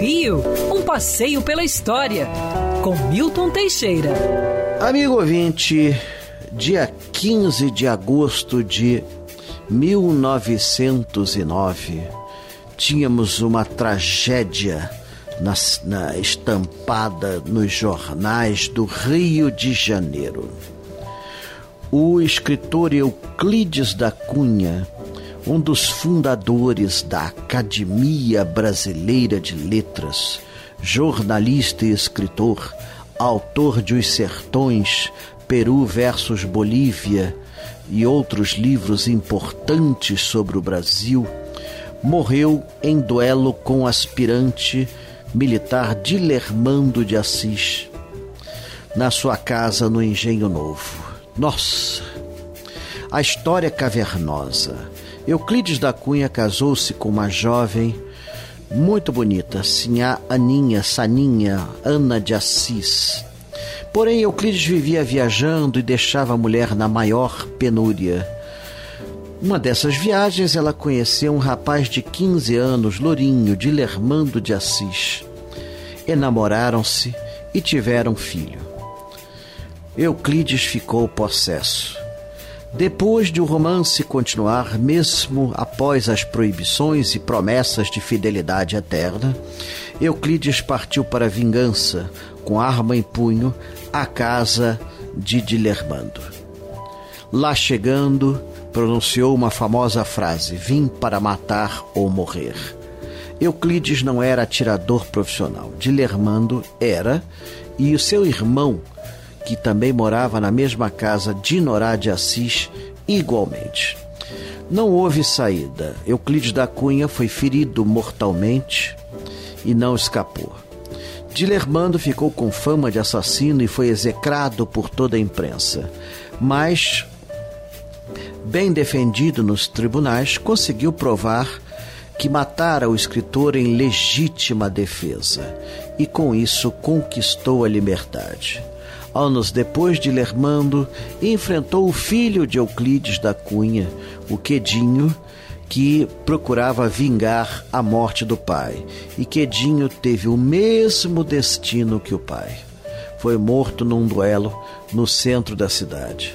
Rio, um passeio pela história, com Milton Teixeira. Amigo ouvinte, dia 15 de agosto de 1909, tínhamos uma tragédia na, na, estampada nos jornais do Rio de Janeiro. O escritor Euclides da Cunha, um dos fundadores da Academia Brasileira de Letras, jornalista e escritor, autor de Os Sertões, Peru versus Bolívia e outros livros importantes sobre o Brasil, morreu em duelo com o aspirante militar Dilermando de Assis, na sua casa no Engenho Novo. Nossa! A história cavernosa. Euclides da Cunha casou-se com uma jovem muito bonita, Sinhá Aninha, Saninha, Ana de Assis. Porém, Euclides vivia viajando e deixava a mulher na maior penúria. Uma dessas viagens, ela conheceu um rapaz de 15 anos, Lourinho, de Lermando de Assis. Enamoraram-se e tiveram filho. Euclides ficou possesso. Depois de o romance continuar, mesmo após as proibições e promessas de fidelidade eterna, Euclides partiu para a vingança, com arma em punho, à casa de Dilermando. Lá chegando, pronunciou uma famosa frase: Vim para matar ou morrer. Euclides não era atirador profissional, Dilermando era, e o seu irmão que também morava na mesma casa de Norá de Assis, igualmente. Não houve saída. Euclides da Cunha foi ferido mortalmente e não escapou. Dilermando ficou com fama de assassino e foi execrado por toda a imprensa. Mas, bem defendido nos tribunais, conseguiu provar que matara o escritor em legítima defesa e, com isso, conquistou a liberdade anos depois de Lermando, enfrentou o filho de Euclides da Cunha, o Quedinho, que procurava vingar a morte do pai. E Quedinho teve o mesmo destino que o pai. Foi morto num duelo no centro da cidade.